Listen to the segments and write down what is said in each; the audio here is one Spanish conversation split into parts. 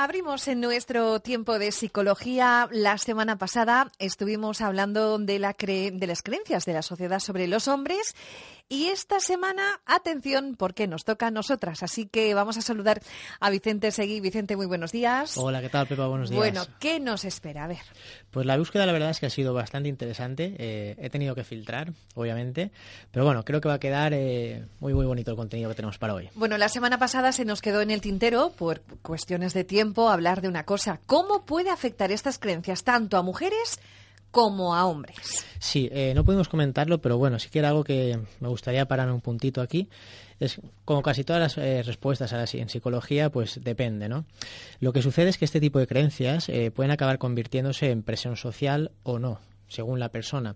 Abrimos en nuestro tiempo de psicología. La semana pasada estuvimos hablando de, la de las creencias de la sociedad sobre los hombres y esta semana, atención, porque nos toca a nosotras. Así que vamos a saludar a Vicente Seguí. Vicente, muy buenos días. Hola, ¿qué tal, Pepa? Buenos días. Bueno, ¿qué nos espera? A ver. Pues la búsqueda, la verdad es que ha sido bastante interesante. Eh, he tenido que filtrar, obviamente. Pero bueno, creo que va a quedar eh, muy, muy bonito el contenido que tenemos para hoy. Bueno, la semana pasada se nos quedó en el tintero, por cuestiones de tiempo, hablar de una cosa. ¿Cómo puede afectar estas creencias tanto a mujeres como a hombres. Sí, eh, no podemos comentarlo, pero bueno, sí que era algo que me gustaría parar un puntito aquí. Es como casi todas las eh, respuestas en psicología, pues depende, ¿no? Lo que sucede es que este tipo de creencias eh, pueden acabar convirtiéndose en presión social o no, según la persona.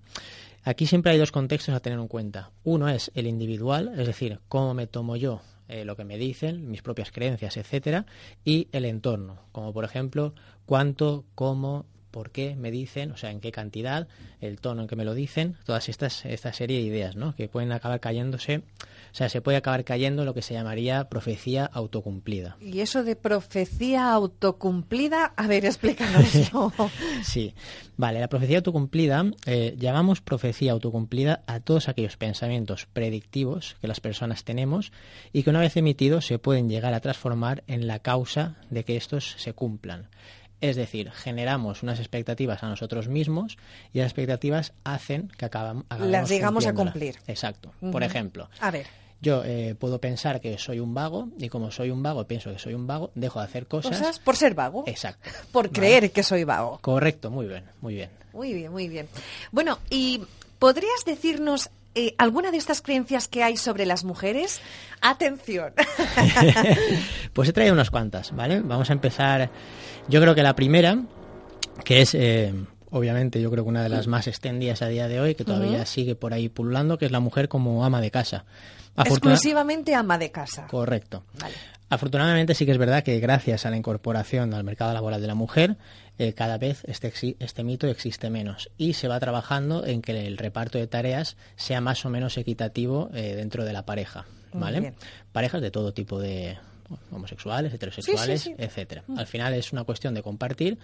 Aquí siempre hay dos contextos a tener en cuenta. Uno es el individual, es decir, cómo me tomo yo lo que me dicen, mis propias creencias, etcétera, y el entorno, como por ejemplo cuánto, cómo, por qué me dicen, o sea, en qué cantidad, el tono en que me lo dicen, todas estas esta serie de ideas, ¿no? Que pueden acabar cayéndose, o sea, se puede acabar cayendo lo que se llamaría profecía autocumplida. Y eso de profecía autocumplida, a ver, explícanoslo. sí, vale, la profecía autocumplida, eh, llamamos profecía autocumplida a todos aquellos pensamientos predictivos que las personas tenemos y que una vez emitidos se pueden llegar a transformar en la causa de que estos se cumplan. Es decir, generamos unas expectativas a nosotros mismos y las expectativas hacen que acabamos. Las llegamos a cumplir. Exacto. Por ejemplo. A ver. Yo eh, puedo pensar que soy un vago y como soy un vago, pienso que soy un vago, dejo de hacer cosas. Cosas por ser vago. Exacto. Por creer que soy vago. Correcto, muy bien, muy bien. Muy bien, muy bien. Bueno, ¿y podrías decirnos eh, alguna de estas creencias que hay sobre las mujeres? Atención. pues he traído unas cuantas, ¿vale? Vamos a empezar. Yo creo que la primera, que es eh, obviamente yo creo que una de las más extendidas a día de hoy, que todavía sigue por ahí pululando, que es la mujer como ama de casa. Exclusivamente ama de casa. Correcto. Afortunadamente sí que es verdad que gracias a la incorporación al mercado laboral de la mujer, eh, cada vez este, este mito existe menos y se va trabajando en que el reparto de tareas sea más o menos equitativo eh, dentro de la pareja. ¿vale? Parejas de todo tipo de, homosexuales, heterosexuales, etcétera. Al final es una cuestión de compartir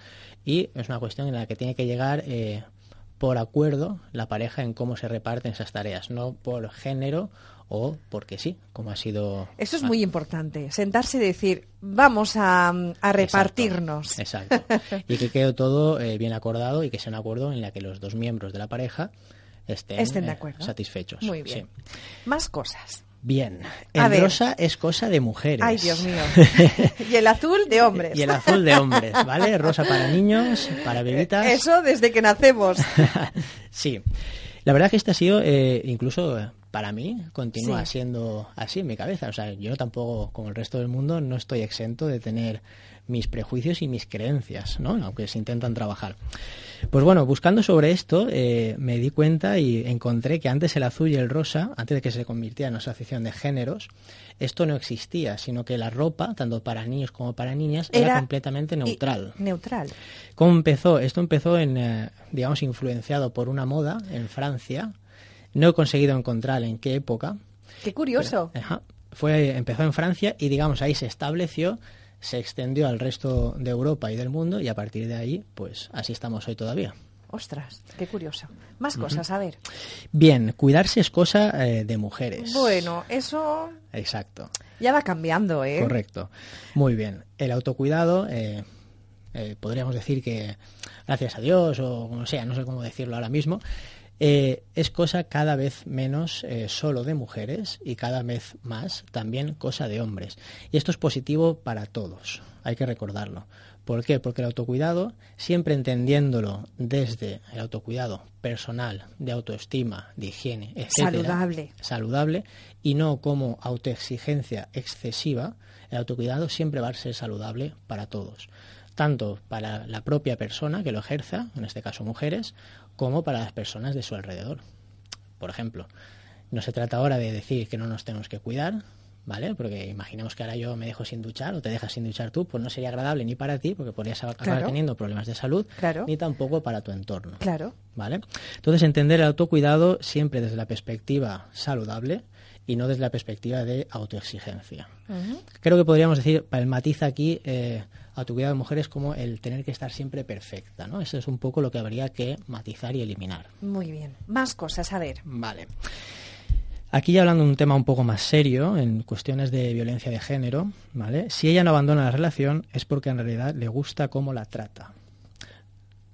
y es una cuestión en la que tiene que llegar eh, por acuerdo la pareja en cómo se reparten esas tareas, no por género o porque sí, como ha sido. Eso es muy importante, sentarse y decir, vamos a, repartirnos. Exacto. Y que quede todo eh, bien acordado y que sea un acuerdo en la que los dos miembros de la pareja estén, estén de eh, acuerdo. satisfechos. Muy bien. Más cosas. Bien, el rosa es cosa de mujeres. Ay, Dios mío. y el azul de hombres. y el azul de hombres, ¿vale? Rosa para niños, para bebitas. Eso desde que nacemos. sí. La verdad que este ha sido, eh, incluso para mí, continúa siendo así en mi cabeza. O sea, yo tampoco, como el resto del mundo, no estoy exento de tener mis prejuicios y mis creencias, ¿no? Aunque se intentan trabajar. Pues bueno, buscando sobre esto, eh, me di cuenta y encontré que antes el azul y el rosa, antes de que se convirtiera en una asociación de géneros, esto no existía, sino que la ropa, tanto para niños como para niñas, era, completamente neutral. Neutral. ¿Cómo empezó? Esto empezó en, eh, digamos, influenciado por una moda en Francia. No he conseguido encontrar en qué época. Qué curioso. fue, empezó en Francia y, digamos, ahí se estableció se extendió al resto de Europa y del mundo y a partir de ahí, pues así estamos hoy todavía. Ostras, qué curioso. Más cosas, a ver. Bien, cuidarse es cosa eh, de mujeres. Bueno, eso. Exacto. Ya va cambiando, ¿eh? Correcto. Muy bien. El autocuidado, eh, eh, podríamos decir que, gracias a Dios, o como sea, no sé cómo decirlo ahora mismo, eh, es cosa cada vez menos eh, solo de mujeres y cada vez más también cosa de hombres. Y esto es positivo para todos, hay que recordarlo. ¿Por qué? Porque el autocuidado, siempre entendiéndolo desde el autocuidado personal, de autoestima, de higiene, etc. Saludable. Saludable, y no como autoexigencia excesiva, el autocuidado siempre va a ser saludable para todos tanto para la propia persona que lo ejerza, en este caso mujeres, como para las personas de su alrededor. Por ejemplo, no se trata ahora de decir que no nos tenemos que cuidar, ¿vale? Porque imaginemos que ahora yo me dejo sin duchar o te dejas sin duchar tú, pues no sería agradable ni para ti, porque podrías acabar teniendo problemas de salud, ni tampoco para tu entorno. Claro. ¿Vale? Entonces, entender el autocuidado siempre desde la perspectiva saludable y no desde la perspectiva de autoexigencia. Creo que podríamos decir, para el matiz aquí, eh, a tu cuidado de mujeres como el tener que estar siempre perfecta, ¿no? Eso es un poco lo que habría que matizar y eliminar. Muy bien. Más cosas, a ver. Vale. Aquí ya hablando de un tema un poco más serio, en cuestiones de violencia de género, ¿vale? Si ella no abandona la relación es porque en realidad le gusta cómo la trata.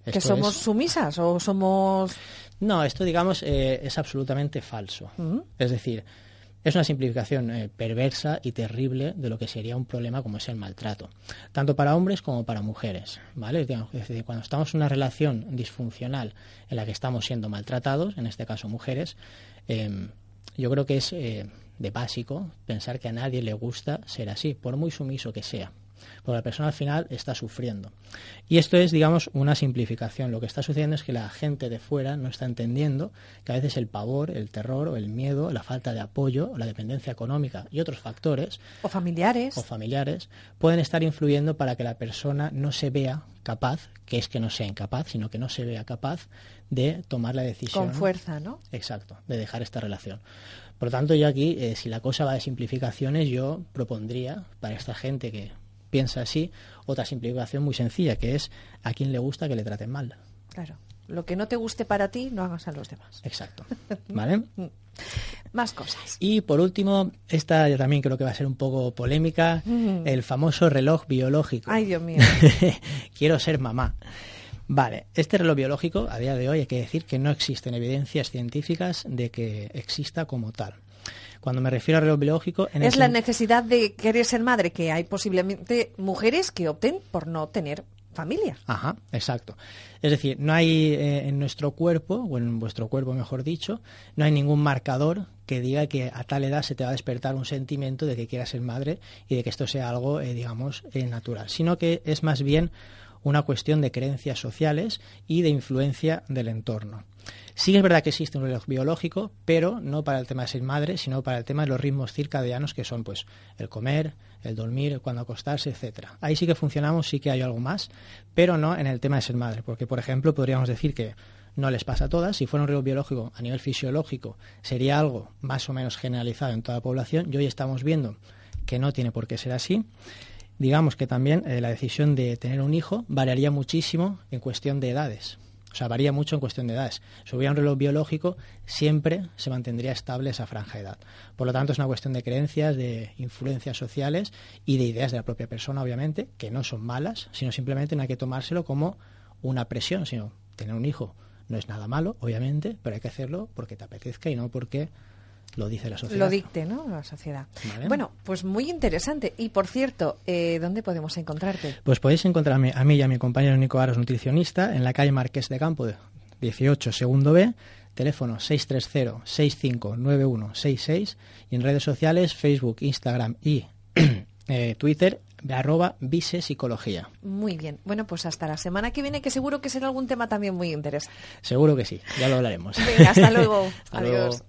¿Que somos sumisas o somos...? No, esto digamos eh, es absolutamente falso. Es decir, es una simplificación eh, perversa y terrible de lo que sería un problema como es el maltrato, tanto para hombres como para mujeres. ¿vale? Es decir, cuando estamos en una relación disfuncional en la que estamos siendo maltratados, en este caso mujeres, em, yo creo que es eh, de básico pensar que a nadie le gusta ser así, por muy sumiso que sea porque la persona al final está sufriendo. Y esto es, digamos, una simplificación. Lo que está sucediendo es que la gente de fuera no está entendiendo que a veces el pavor, el terror o el miedo, la falta de apoyo, la dependencia económica y otros factores o familiares o familiares pueden estar influyendo para que la persona no se vea capaz, que es que no sea incapaz, sino que no se vea capaz de tomar la decisión. Con fuerza, ¿no? Exacto, de dejar esta relación. Por lo tanto, yo aquí, eh, si la cosa va de simplificaciones, yo propondría para esta gente que piensa así, otra simplificación muy sencilla, que es a quien le gusta que le traten mal. Claro. Lo que no te guste para ti, no hagas a los demás. Exacto. ¿Vale? Más cosas. Y por último, esta yo también creo que va a ser un poco polémica, el famoso reloj biológico. Ay, Dios mío. Quiero ser mamá. Vale, este reloj biológico, a día de hoy hay que decir que no existen evidencias científicas de que exista como tal. Cuando me refiero a reloj biológico... es la necesidad de querer ser madre, que hay posiblemente mujeres que opten por no tener familia. Ajá, exacto. Es decir, no hay eh, en nuestro cuerpo, o en vuestro cuerpo mejor dicho, no hay ningún marcador que diga que a tal edad se te va a despertar un sentimiento de que quieras ser madre y de que esto sea algo, eh, digamos, eh, natural, sino que es más bien una cuestión de creencias sociales y de influencia del entorno. Sí es verdad que existe un reloj biológico, pero no para el tema de ser madre, sino para el tema de los ritmos circadianos que son pues el comer, el dormir, el cuando acostarse, etcétera. Ahí sí que funcionamos, sí que hay algo más, pero no en el tema de ser madre, porque por ejemplo podríamos decir que no les pasa a todas. Si fuera un reloj biológico a nivel fisiológico, sería algo más o menos generalizado en toda la población. Y hoy estamos viendo que no tiene por qué ser así. Digamos que también eh, la decisión de tener un hijo variaría muchísimo en cuestión de edades. O sea, varía mucho en cuestión de edades. Si hubiera un reloj biológico, siempre se mantendría estable esa franja de edad. Por lo tanto, es una cuestión de creencias, de influencias sociales y de ideas de la propia persona, obviamente, que no son malas, sino simplemente no hay que tomárselo como una presión, sino tener un hijo no es nada malo, obviamente, pero hay que hacerlo porque te apetezca y no porque lo dice la sociedad. Lo dicte, ¿no? La sociedad. Bueno, pues muy interesante. Y por cierto, eh, ¿dónde podemos encontrarte? Pues podéis encontrarme a mí y a mi compañero Nico Aros, nutricionista, en la calle Marqués de Campo, 18, segundo B, teléfono 630-659166 y en redes sociales, Facebook, Instagram y eh, Twitter, arroba Vise Psicología. Muy bien. Bueno, pues hasta la semana que viene, que seguro que será algún tema también muy interesante. Seguro que sí, ya lo hablaremos. Venga, hasta luego. Adiós.